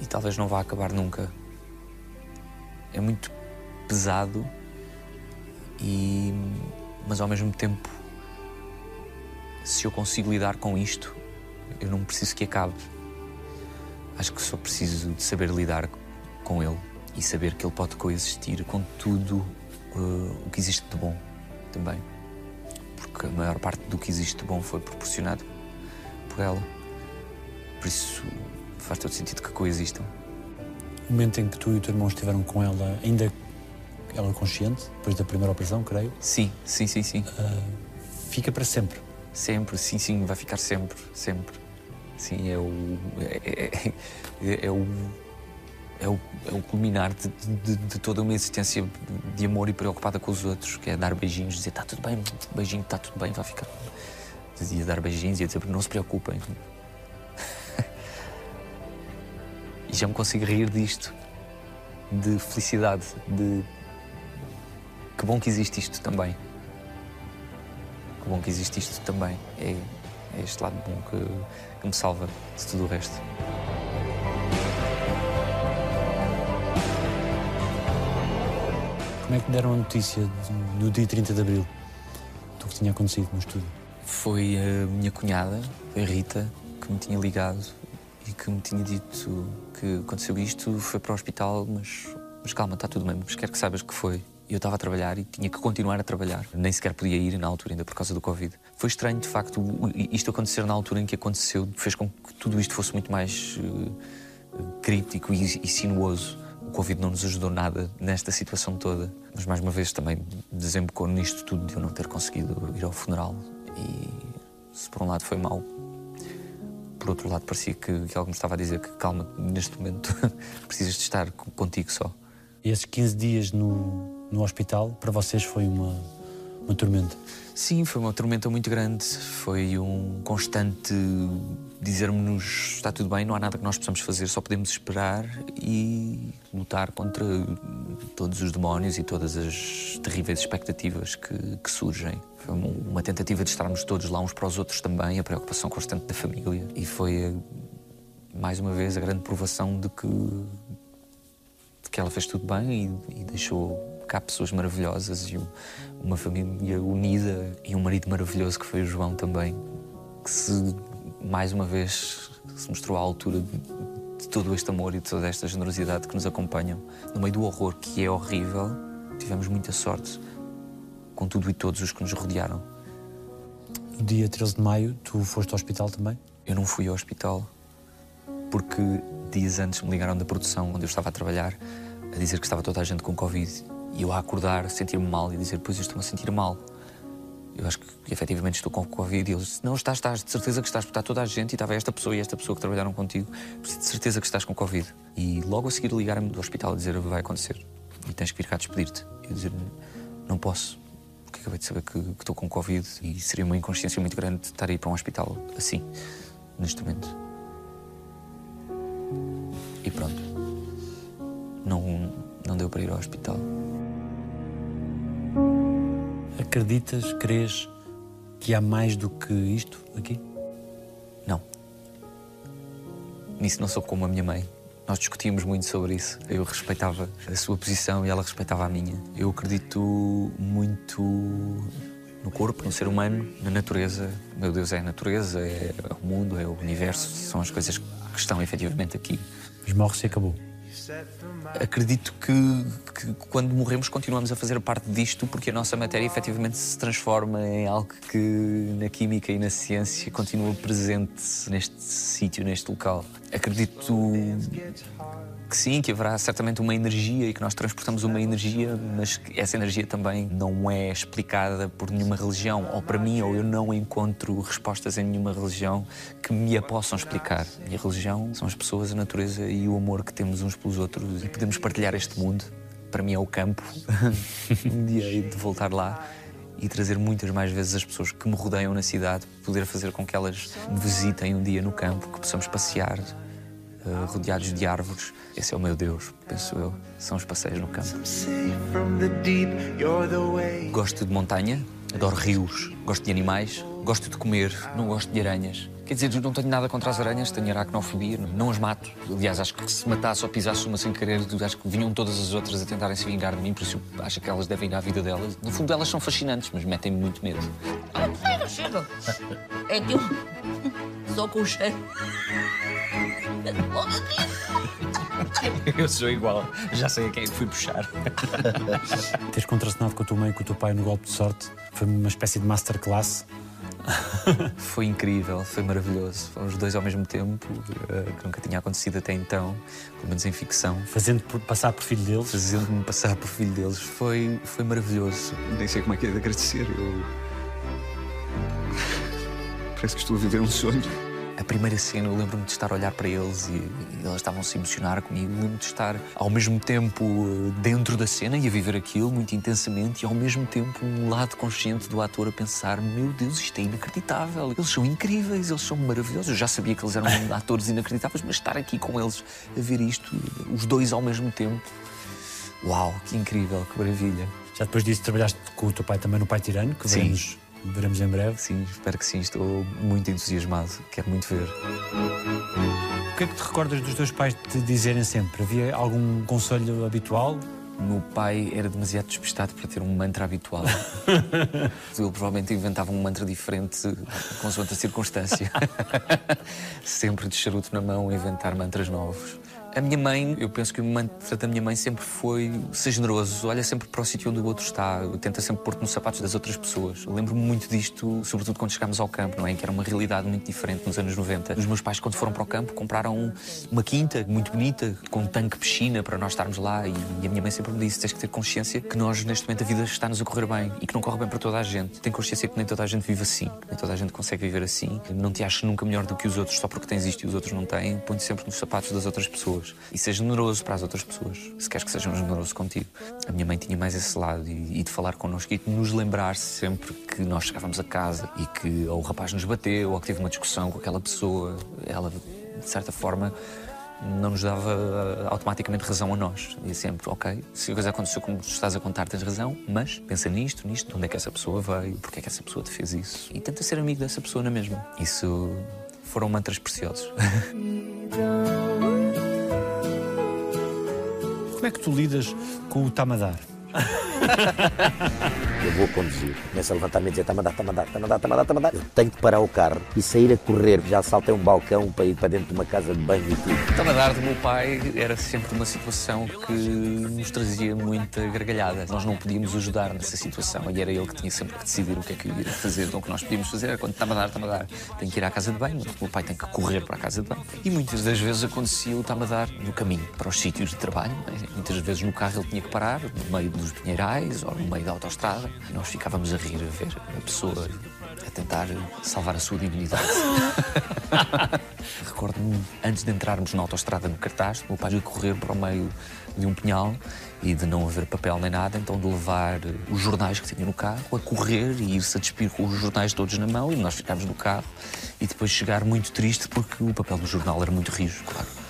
e talvez não vá acabar nunca. É muito pesado, e, mas ao mesmo tempo, se eu consigo lidar com isto, eu não preciso que acabe. Acho que só preciso de saber lidar com ele e saber que ele pode coexistir com tudo eh, o que existe de bom também porque a maior parte do que existe de bom foi proporcionado por ela. Por isso faz todo sentido que coexistam. O momento em que tu e o teu irmão estiveram com ela, ainda ela consciente, depois da primeira operação, creio, Sim, sim, sim, sim. fica para sempre. Sempre, sim, sim, vai ficar sempre, sempre. Sim, é o. É, é- é o. Culminar de, de- de toda uma existência de amor e preocupada com os outros, que é dar beijinhos, dizer está tudo bem, beijinho, está tudo bem, vai ficar. Dizia dar beijinhos e dizer não se preocupem. e já me consigo rir disto, de felicidade, de. Que bom que existe isto também. Que bom que existe isto também. É, é este lado bom que, que me salva de tudo o resto. Como é que deram a notícia no dia 30 de Abril do que tinha acontecido no estúdio? Foi a minha cunhada, a Rita, que me tinha ligado e que me tinha dito que aconteceu isto, foi para o hospital, mas, mas calma, está tudo bem, mas quero que saibas que foi. Eu estava a trabalhar e tinha que continuar a trabalhar. Nem sequer podia ir na altura, ainda por causa do Covid. Foi estranho, de facto, isto acontecer na altura em que aconteceu, fez com que tudo isto fosse muito mais eh, críptico e, e sinuoso. O Covid não nos ajudou nada nesta situação toda. Mas mais uma vez também desembocou nisto tudo de eu não ter conseguido ir ao funeral. E se por um lado foi mau, por outro lado parecia que, que algo me estava a dizer que calma, neste momento precisas de estar co- contigo só. E esses 15 dias no, no hospital, para vocês foi uma, uma tormenta. Sim, foi uma tormenta muito grande. Foi um constante dizer-nos está tudo bem, não há nada que nós possamos fazer, só podemos esperar e lutar contra todos os demónios e todas as terríveis expectativas que, que surgem. Foi uma, tentativa de estarmos todos lá uns para os outros também, a preocupação constante da família. E foi, eh, mais uma vez, a grande provação de que de que ela fez tudo bem e, e deixou cá pessoas maravilhosas e um- uma família unida e um marido maravilhoso que foi o João também, que se mais uma vez se mostrou à altura de, de todo este amor e de toda esta generosidade que nos acompanham. No meio do horror que é horrível, tivemos muita sorte com tudo e todos os que nos rodearam. No dia 13 de maio, tu foste ao hospital também? Eu não fui ao hospital porque dias antes me ligaram da produção onde eu estava a trabalhar a dizer que estava toda a gente com Covid. E eu a acordar, sentir-me mal e dizer, pois eu estou-me a sentir mal. Eu acho que efetivamente estou com Covid. E eles disse, não, estás, estás, de certeza que estás, porque está toda a gente e estava esta pessoa e esta pessoa que trabalharam contigo. De certeza que estás com Covid. E logo a seguir ligaram-me do hospital a dizer vai acontecer e tens que vir cá despedir-te. Eu dizer, não posso, porque acabei de saber que, que estou com Covid e seria uma inconsciência muito grande estar a ir para um hospital assim, neste momento. E pronto. Não, não deu para ir ao hospital. Acreditas, crês que há mais do que isto aqui? Não. Nisso não sou como a minha mãe. Nós discutíamos muito sobre isso. Eu respeitava a sua posição e ela respeitava a minha. Eu acredito muito no corpo, no ser humano, na natureza. Meu Deus, é a natureza, é o mundo, é o universo. São as coisas que estão efetivamente aqui. Mas morre-se e acabou. Acredito que, que, quando morremos continuamos a fazer parte disto porque a nossa matéria efetivamente se transforma em algo que na química e na ciência continua presente neste sítio, neste local. Acredito que sim, que haverá certamente uma energia e que nós transportamos uma energia, mas essa energia também não é explicada por nenhuma religião, ou para mim, ou eu não encontro respostas em nenhuma religião que me a possam explicar. E a religião são as pessoas, a natureza e o amor que temos uns pelos outros e podemos partilhar este mundo. Para mim é o campo. um dia de voltar lá e trazer muitas mais vezes as pessoas que me rodeiam na cidade, poder fazer com que elas me visitem um dia no campo, que possamos passear, rodeados de árvores. Esse é o meu Deus, penso eu. São os passeios no campo. Gosto de montanha, adoro rios, gosto de animais, gosto de comer, não gosto de aranhas. Quer dizer, eu não tenho nada contra as aranhas, tenho aracnofobia, não as mato. Aliás, acho que se matasse ou pisasse uma sem querer, acho que vinham todas as outras a tentarem se vingar de mim, por isso acho que elas devem ir à vida delas. No fundo, elas são fascinantes, mas metem-me muito medo. Chega, chega. É teu. Só com o cheiro. Eu sou igual, já sei a quem é fui puxar. Teres contracenado com a tua mãe e com o teu pai no golpe de sorte foi uma espécie de masterclass. foi incrível, foi maravilhoso. Foram os dois ao mesmo tempo, eh, que nunca tinha acontecido até então, pelo menos em ficção. Fazendo passar por filho deles? Fazendo-me passar por filho deles. Foi, foi maravilhoso. Nem sei como é que é de agradecer. Eu. Parece que estou a viver um sonho. A primeira cena, eu lembro-me de estar a olhar para eles e, e eles estavam a se emocionar comigo. Lembro-me de estar ao mesmo tempo dentro da cena e a viver aquilo muito intensamente, e ao mesmo tempo um lado consciente do ator a pensar: meu Deus, isto é inacreditável. Eles são incríveis, eles são maravilhosos. Eu já sabia que eles eram atores inacreditáveis, mas estar aqui com eles a ver isto, os dois ao mesmo tempo. Uau, que incrível, que maravilha. Já depois disso trabalhaste com o teu pai também no Pai Tirano, que Sim. veremos, veremos em breve. Sim, espero que sim. Estou muito entusiasmado. Quero muito ver. O que é que te recordas dos teus pais te dizerem sempre? Havia algum conselho habitual? Meu pai era demasiado despistado para ter um mantra habitual. Ele provavelmente inventava um mantra diferente consoante a circunstância. sempre de charuto na mão inventar mantras novos. A minha mãe, eu penso que o mantra da minha mãe sempre foi ser generoso, olha sempre para o sítio onde o outro está, tenta sempre pôr-te nos sapatos das outras pessoas. Lembro-me muito disto, sobretudo quando chegámos ao campo, não é? Que era uma realidade muito diferente nos anos 90. Os meus pais, quando foram para o campo, compraram uma quinta muito bonita, com um tanque piscina para nós estarmos lá. E a minha mãe sempre me disse: tens que ter consciência que nós, neste momento, a vida está-nos a correr bem e que não corre bem para toda a gente. Tem consciência que nem toda a gente vive assim, nem toda a gente consegue viver assim. Não te aches nunca melhor do que os outros só porque tens isto e os outros não têm. Põe-te sempre nos sapatos das outras pessoas e seja generoso para as outras pessoas, se queres que sejam generosos contigo. A minha mãe tinha mais esse lado e, e de falar connosco e de nos lembrar sempre que nós chegávamos a casa e que ou o rapaz nos bateu ou que teve uma discussão com aquela pessoa. Ela, de certa forma, não nos dava uh, automaticamente razão a nós. E sempre, ok, se a coisa aconteceu como tu estás a contar, tens razão, mas pensa nisto, nisto, de onde é que essa pessoa veio, porque é que essa pessoa te fez isso. E tenta ser amigo dessa pessoa na mesma. Isso foram mantras preciosos. Como é que tu lidas com o tamadar? Eu vou conduzir, começo a levantar-me e dizer tamadar, tamadar, tamadar, tamadar, tamadar. Eu tenho que parar o carro e sair a correr. Já saltei um balcão para ir para dentro de uma casa de banho e tudo. Estava a dar do meu pai era sempre uma situação que nos trazia muita gargalhada. Nós não podíamos ajudar nessa situação e era ele que tinha sempre que decidir o que é que ia fazer. Então o que nós podíamos fazer era quando estava a dar, estava a dar. Tem que ir à casa de banho, o meu pai tem que correr para a casa de banho. E muitas das vezes acontecia o estava a dar no caminho para os sítios de trabalho. é? Muitas vezes no carro ele tinha que parar, no meio dos pinheirados Cascais ou no meio da autostrada e nós ficávamos a rir a ver a pessoa a tentar salvar a sua dignidade. Recordo-me, antes de entrarmos na autostrada no cartaz, o meu pai ia correr para o meio de um pinhal e de não haver papel nem nada, então de levar os jornais que tinha no carro, a correr e ir-se a despir com os jornais todos na mão e nós ficámos no carro e depois chegar muito triste porque o papel do jornal era muito rijo, claro.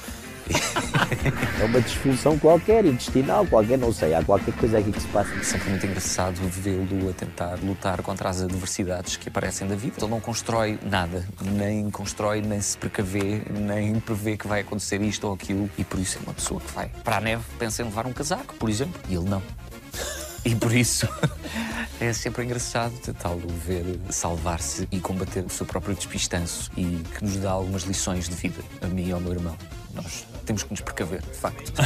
É uma disfunção qualquer, intestinal, qualquer, não sei, há qualquer coisa aqui que se passa. Sempre muito engraçado vê-lo a tentar lutar contra as adversidades que aparecem da vida. Ele não constrói nada, nem constrói, nem se precavê, nem prevê que vai acontecer isto ou aquilo. E por isso é uma pessoa que vai para a neve, pensa em levar um casaco, por exemplo, e ele não. E por isso é sempre engraçado tentá-lo ver salvar-se e combater o seu próprio despistanço e que nos dá algumas lições de vida, a mim e ao meu irmão. Nós temos que nos precaver, de facto.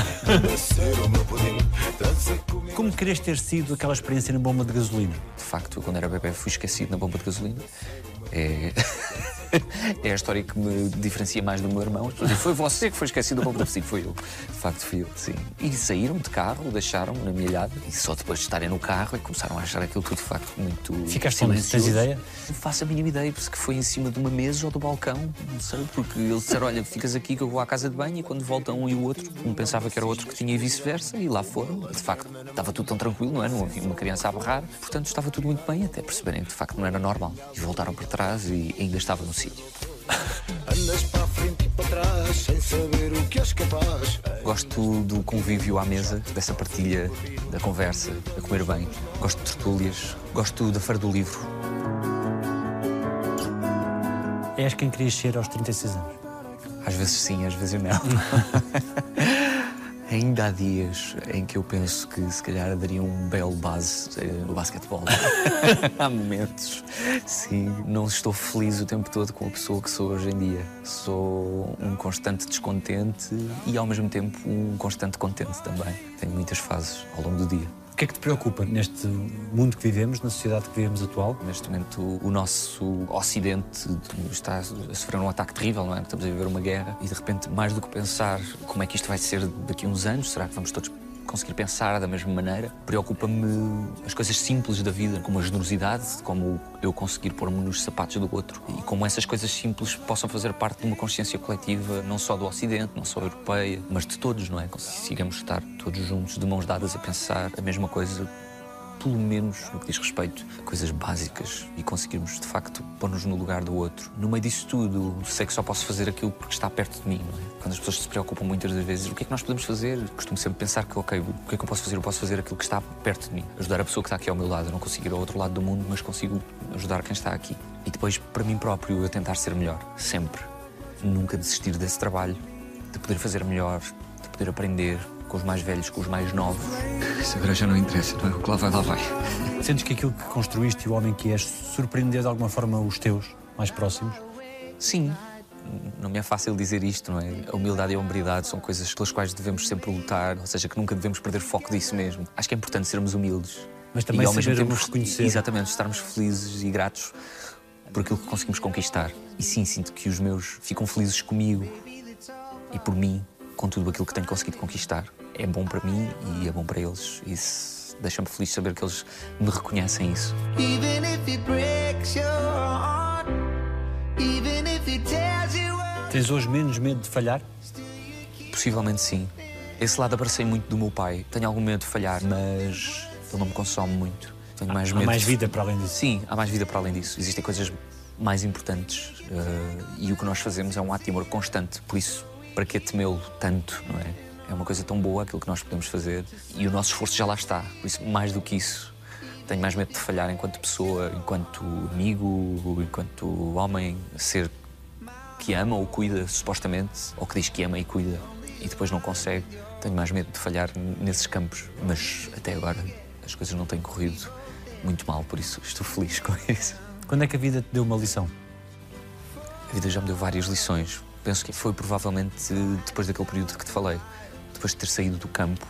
Como queres ter sido aquela experiência na bomba de gasolina? De facto, quando era bebê, fui esquecido na bomba de gasolina. É... é a história que me diferencia mais do meu irmão. As pessoas dizem, Foi você que foi esquecido bomba de gasolina. Foi eu. De facto, fui eu, sim. E saíram de carro, deixaram-me na milhada. E só depois de estarem no carro é que começaram a achar aquilo tudo, de facto, muito Ficaste silencioso. Tens ideia? Não faço a mínima ideia, porque foi em cima de uma mesa ou do balcão, não sei, porque eles disseram, olha, ficas aqui que eu vou à casa de banho e quando voltam um e o outro, um pensava que era o outro que tinha e vice-versa, e lá foram. De facto, estava tudo tão tranquilo, não é? Não havia uma criança a berrar, portanto estava tudo muito bem, até perceberem que de facto não era normal. E voltaram para trás e ainda estava no sítio. Andas para a frente e para trás sem saber o que és capaz. Gosto do convívio à mesa, dessa partilha, da conversa, a comer bem. Gosto de tertúlias, gosto da Feira do Livro. És quem querias ser aos 36 anos. Às vezes sim, às vezes não. Ainda há dias em que eu penso que se calhar daria um belo base eh, no basquetebol. há momentos, sim. Não estou feliz o tempo todo com a pessoa que sou hoje em dia. Sou um constante descontente e ao mesmo tempo um constante contente também. Tenho muitas fases ao longo do dia. O que é que te preocupa neste mundo que vivemos, na sociedade que vivemos atual? Neste momento, o nosso Ocidente está a sofrer um ataque terrível, não é? Estamos a viver uma guerra e, de repente, mais do que pensar como é que isto vai ser daqui a uns anos, será que vamos todos conseguir pensar da mesma maneira? Preocupa-me as coisas simples da vida, como a generosidade, como eu conseguir pôr-me nos sapatos do outro e como essas coisas simples possam fazer parte de uma consciência coletiva, não só do Ocidente, não só europeia, mas de todos, não é? Consigamos estar todos juntos, de mãos dadas, a pensar a mesma coisa pelo menos no que diz respeito a coisas básicas e conseguirmos, de facto, pôr-nos no lugar do outro. No meio disso tudo, sei que só posso fazer aquilo porque está perto de mim, é? Quando as pessoas se preocupam muitas das vezes, o que é que nós podemos fazer? Costumo sempre pensar que, ok, o que é que eu posso fazer? Eu posso fazer aquilo que está perto de mim. Ajudar a pessoa que está aqui ao meu lado. Eu não consigo ir ao outro lado do mundo, mas consigo ajudar quem está aqui. E depois, para mim próprio, eu tentar ser melhor. Sempre. Nunca desistir desse trabalho. De poder fazer melhor, de poder aprender com os mais velhos, com os mais novos. Isso agora já não interessa, não é? O que lá vai, lá vai. Sentes que aquilo que construíste e o homem que és surpreendeu de alguma forma os teus mais próximos? Sim, não me é fácil dizer isto, não é? A humildade e a hombridade são coisas pelas quais devemos sempre lutar, ou seja, que nunca devemos perder foco disso mesmo. Acho que é importante sermos humildes. Mas também e ao mesmo tempo reconhecer. Exatamente, estarmos felizes e gratos por aquilo que conseguimos conquistar. E sim, sinto que os meus ficam felizes comigo e por mim, com tudo aquilo que tenho conseguido conquistar. É bom para mim e é bom para eles. Isso deixa-me feliz saber que eles me reconhecem isso. Even if it breaks your heart, even if it tears you up. Tens hoje menos medo de falhar? Possivelmente sim. Esse lado abracei muito do meu pai. Tenho algum medo de falhar, mas ele não me consome muito. Tenho mais Há medo. mais de- vida para além disso. Sim, há mais vida para além disso. Existem coisas mais importantes eh, e o que nós fazemos é um ato de amor constante. Por isso, para que temê-lo tanto, não é? É uma coisa tão boa aquilo que nós podemos fazer e o nosso esforço já lá está. Por isso, mais do que isso, tenho mais medo de falhar enquanto pessoa, enquanto amigo, enquanto homem, ser que ama ou cuida, supostamente, ou que diz que ama e cuida e depois não consegue. Tenho mais medo de falhar nesses campos, mas até agora as coisas não têm corrido muito mal, por isso estou feliz com isso. Quando é que a vida te deu uma lição? A vida já me deu várias lições. Penso que foi provavelmente depois daquele período que te falei, depois de ter saído do campo,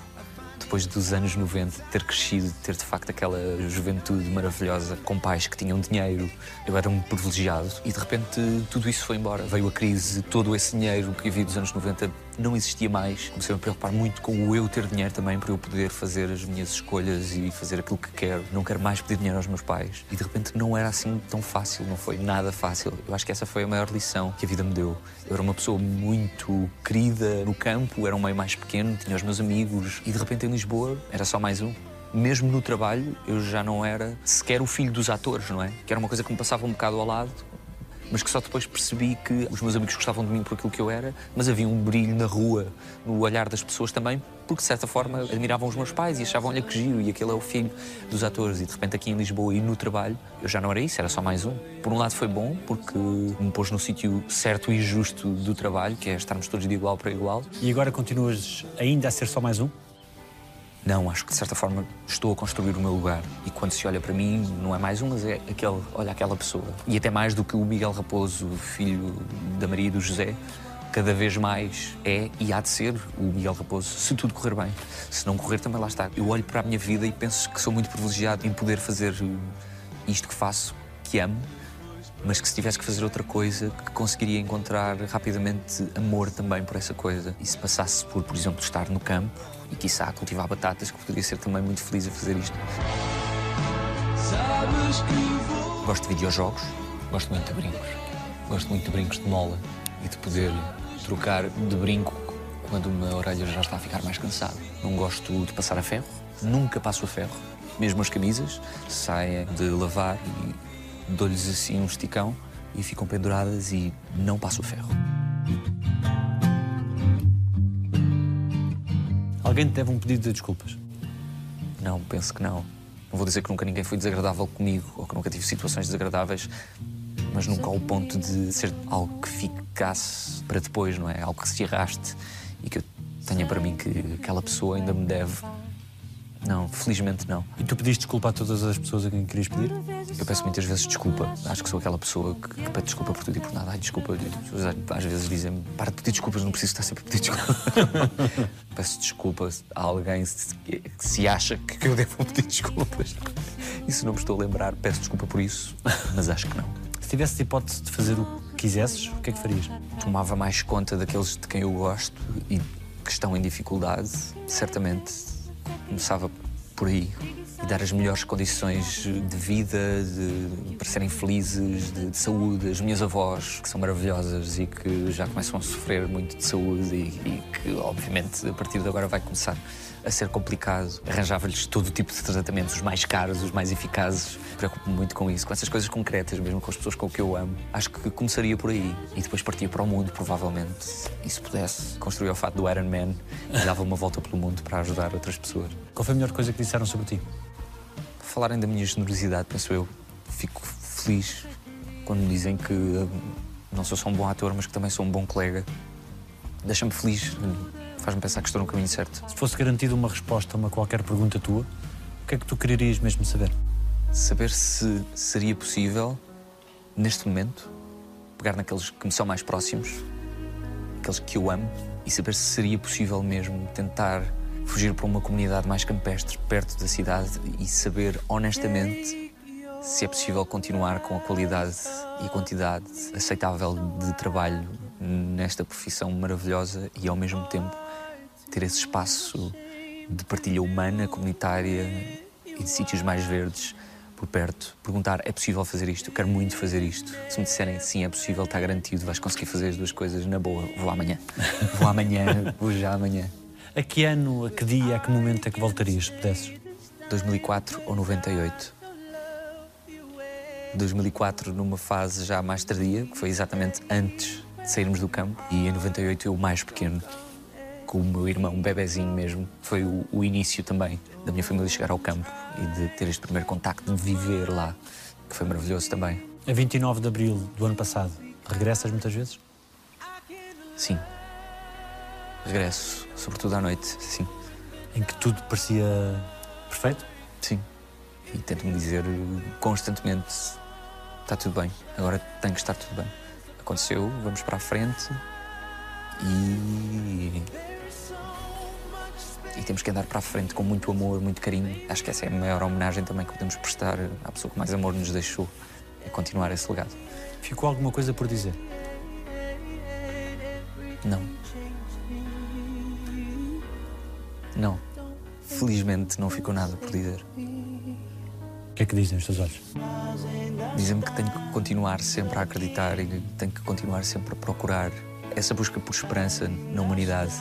depois dos anos 90, de ter crescido, de ter de facto aquela juventude maravilhosa, com pais que tinham dinheiro. Eu era um privilegiado e de repente tudo isso foi embora. Veio a crise, todo esse dinheiro que havia dos anos 90 não existia mais. Comecei a me preocupar muito com o eu ter dinheiro também para eu poder fazer as minhas escolhas e fazer aquilo que quero. Não quero mais pedir dinheiro aos meus pais. E de repente não era assim tão fácil, não foi nada fácil. Eu acho que essa foi a maior lição que a vida me deu. Eu era uma pessoa muito querida no campo, era um meio mais pequeno, tinha os meus amigos e de repente em Lisboa era só mais um mesmo no trabalho, eu já não era sequer o filho dos atores, não é? Que era uma coisa que me passava um bocado ao lado, mas que só depois percebi que os meus amigos gostavam de mim por aquilo que eu era, mas havia um brilho na rua, no olhar das pessoas também, porque de certa forma admiravam os meus pais e achavam-lhe que giro e aquele é o filho dos atores. E de repente aqui em Lisboa e no trabalho, eu já não era isso, era só mais um. Por um lado foi bom, porque me pôs no sítio certo e justo do trabalho, que é estarmos todos de igual para igual. E agora continuas ainda a ser só mais um? Não, acho que de certa forma estou a construir o meu lugar. E quando se olha para mim, não é mais um, mas é aquele, olha aquela pessoa. E até mais do que o Miguel Raposo, filho da Maria e do José, cada vez mais é e há de ser o Miguel Raposo, se tudo correr bem. Se não correr, também lá está. Eu olho para a minha vida e penso que sou muito privilegiado em poder fazer isto que faço, que amo, mas que se tivesse que fazer outra coisa, que conseguiria encontrar rapidamente amor também por essa coisa. E se passasse por, por exemplo, estar no campo e, quiçá, cultivar batatas, que poderia ser também muito feliz a fazer isto. Gosto de videojogos, gosto muito de brincos. Gosto muito de brincos de mola e de poder trocar de brinco quando uma orelha já está a ficar mais cansada. Não gosto de passar a ferro, nunca passo a ferro. Mesmo as camisas saem de lavar e dou-lhes assim um esticão e ficam penduradas e não passo a ferro. Alguém te deve um pedido de desculpas? Não, penso que não. Não vou dizer que nunca ninguém foi desagradável comigo ou que nunca tive situações desagradáveis, mas nunca ao ponto de ser algo que ficasse para depois, não é? Algo que se arraste e que eu tenha para mim que aquela pessoa ainda me deve. Não, felizmente não. E tu pediste desculpa a todas as pessoas a quem querias pedir? Eu peço muitas vezes desculpa. Acho que sou aquela pessoa que, que pede desculpa por tudo e por nada. Ai, desculpa. Às vezes dizem-me, para de pedir desculpas, não preciso estar sempre a pedir desculpa. peço desculpa a alguém se- que se acha que eu devo pedir desculpas. E se não me estou a lembrar, peço desculpa por isso, mas acho que não. Se tivesse a hipótese de fazer o que quisesses, o que é que farias? Tomava mais conta daqueles de quem eu gosto e que estão em dificuldade, certamente começava por aí. E dar as melhores condições de vida, de, para serem felizes, de, de saúde. As minhas avós, que são maravilhosas e que já começam a sofrer muito de saúde e, e que, obviamente, a partir de agora vai começar a ser complicado. Arranjava-lhes todo o tipo de tratamentos, os mais caros, os mais eficazes. Preocupo-me muito com isso, com essas coisas concretas, mesmo com as pessoas com que eu amo. Acho que começaria por aí e depois partia para o mundo, provavelmente. E se pudesse, construía o fato do Iron Man e dava uma volta pelo mundo para ajudar outras pessoas. Qual foi a melhor coisa que disseram sobre ti? Falarem da minha generosidade, penso eu. Fico feliz quando me dizem que hum, não sou só um bom ator, mas que também sou um bom colega. Deixa-me feliz, faz-me pensar que estou no caminho certo. Se fosse garantida uma resposta a uma qualquer pergunta tua, o que é que tu quererias mesmo saber? Saber se seria possível, neste momento, pegar naqueles que me são mais próximos, aqueles que eu amo, e saber se seria possível mesmo tentar fugir para uma comunidade mais campestre, perto da cidade, e saber honestamente se é possível continuar com a qualidade e quantidade aceitável de trabalho nesta profissão maravilhosa e ao mesmo tempo ter esse espaço de partilha humana, comunitária e de sítios mais verdes por perto. Perguntar, é possível fazer isto? Eu quero muito fazer isto. Se me disserem sim, é possível, está garantido, vais conseguir fazer as duas coisas na boa. Vou amanhã. Vou amanhã, vou já amanhã. A que ano, a que dia, a que momento é que voltarias, se pudesses? 2004 ou 98. 2004 numa fase já mais tardia, que foi exatamente antes de sairmos do campo, e em 98 eu mais pequeno, com o meu irmão, um bebezinho mesmo. Foi o, o início também da minha família chegar ao campo e de ter este primeiro contacto, de viver lá, que foi maravilhoso também. A 29 de abril do ano passado, regressas muitas vezes? Sim. Regresso, sobretudo à noite, sim. Em que tudo parecia perfeito? Sim. E tento-me dizer constantemente: está tudo bem, agora tem que estar tudo bem. Aconteceu, vamos para a frente e. E temos que andar para a frente com muito amor, muito carinho. Acho que essa é a maior homenagem também que podemos prestar à pessoa que mais amor nos deixou e continuar esse legado. Ficou alguma coisa por dizer? Não. Não. Felizmente não ficou nada por dizer. O que é que dizem os teus olhos? Dizem-me que tenho que continuar sempre a acreditar e tenho que continuar sempre a procurar essa busca por esperança na humanidade.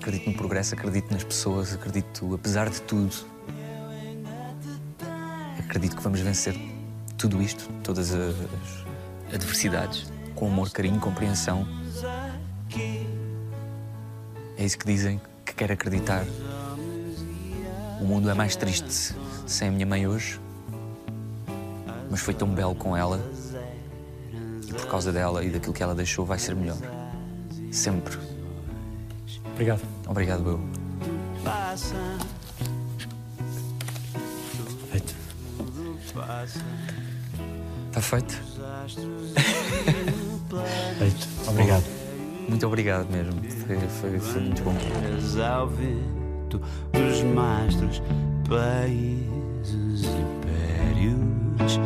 Acredito no progresso, acredito nas pessoas, acredito, apesar de tudo, acredito que vamos vencer tudo isto, todas as adversidades, com amor, carinho, compreensão. É isso que dizem que quero acreditar. O mundo é mais triste sem a minha mãe hoje, mas foi tão belo com ela e por causa dela e daquilo que ela deixou vai ser melhor. Sempre. Obrigado. Obrigado, eu. Feito. Está feito? Feito. Obrigado. Muito obrigado mesmo. Foi, foi, foi muito bom. Ao vento dos mastros, países impérios